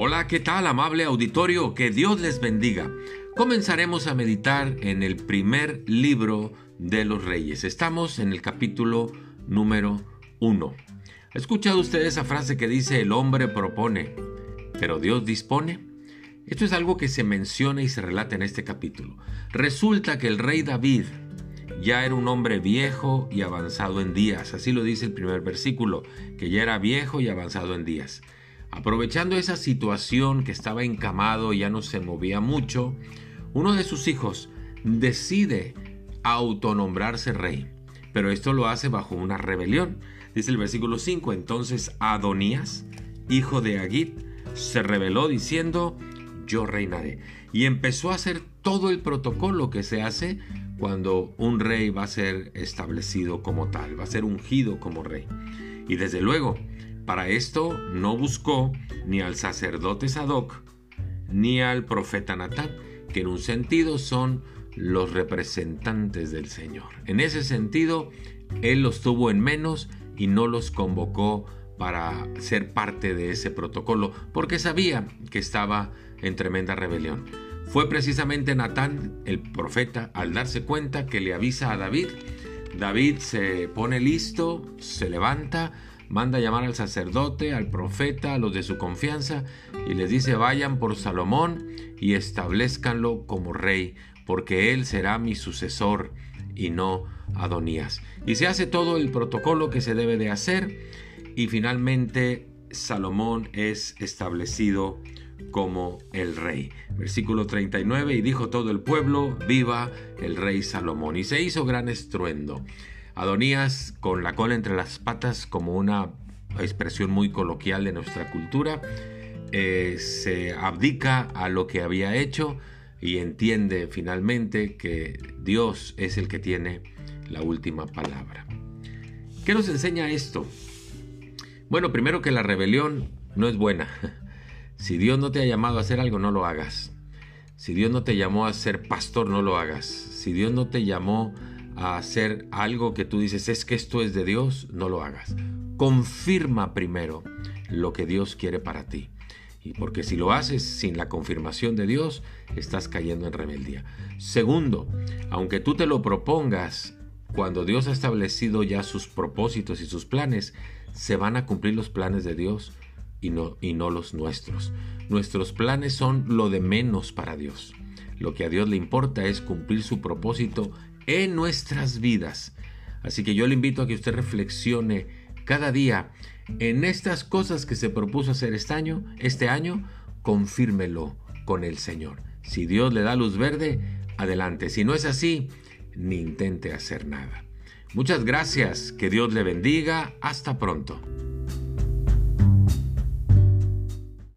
Hola, ¿qué tal amable auditorio? Que Dios les bendiga. Comenzaremos a meditar en el primer libro de los reyes. Estamos en el capítulo número 1. ¿Ha escuchado usted esa frase que dice el hombre propone, pero Dios dispone? Esto es algo que se menciona y se relata en este capítulo. Resulta que el rey David ya era un hombre viejo y avanzado en días, así lo dice el primer versículo, que ya era viejo y avanzado en días. Aprovechando esa situación que estaba encamado y ya no se movía mucho, uno de sus hijos decide autonombrarse rey, pero esto lo hace bajo una rebelión. Dice el versículo 5, entonces Adonías, hijo de Agit, se rebeló diciendo, yo reinaré. Y empezó a hacer todo el protocolo que se hace cuando un rey va a ser establecido como tal, va a ser ungido como rey. Y desde luego, para esto no buscó ni al sacerdote Sadoc ni al profeta Natán, que en un sentido son los representantes del Señor. En ese sentido, él los tuvo en menos y no los convocó para ser parte de ese protocolo, porque sabía que estaba en tremenda rebelión. Fue precisamente Natán, el profeta, al darse cuenta que le avisa a David. David se pone listo, se levanta, manda llamar al sacerdote, al profeta, a los de su confianza, y les dice vayan por Salomón y establezcanlo como rey, porque él será mi sucesor y no Adonías. Y se hace todo el protocolo que se debe de hacer y finalmente Salomón es establecido como el rey. Versículo 39, y dijo todo el pueblo, viva el rey Salomón. Y se hizo gran estruendo. Adonías, con la cola entre las patas, como una expresión muy coloquial de nuestra cultura, eh, se abdica a lo que había hecho y entiende finalmente que Dios es el que tiene la última palabra. ¿Qué nos enseña esto? Bueno, primero que la rebelión no es buena. Si Dios no te ha llamado a hacer algo, no lo hagas. Si Dios no te llamó a ser pastor, no lo hagas. Si Dios no te llamó a hacer algo que tú dices, es que esto es de Dios, no lo hagas. Confirma primero lo que Dios quiere para ti. Y porque si lo haces sin la confirmación de Dios, estás cayendo en rebeldía. Segundo, aunque tú te lo propongas, cuando Dios ha establecido ya sus propósitos y sus planes, se van a cumplir los planes de Dios y no, y no los nuestros. Nuestros planes son lo de menos para Dios. Lo que a Dios le importa es cumplir su propósito en nuestras vidas. Así que yo le invito a que usted reflexione cada día en estas cosas que se propuso hacer este año, este año, confírmelo con el Señor. Si Dios le da luz verde, adelante. Si no es así, ni intente hacer nada. Muchas gracias, que Dios le bendiga, hasta pronto.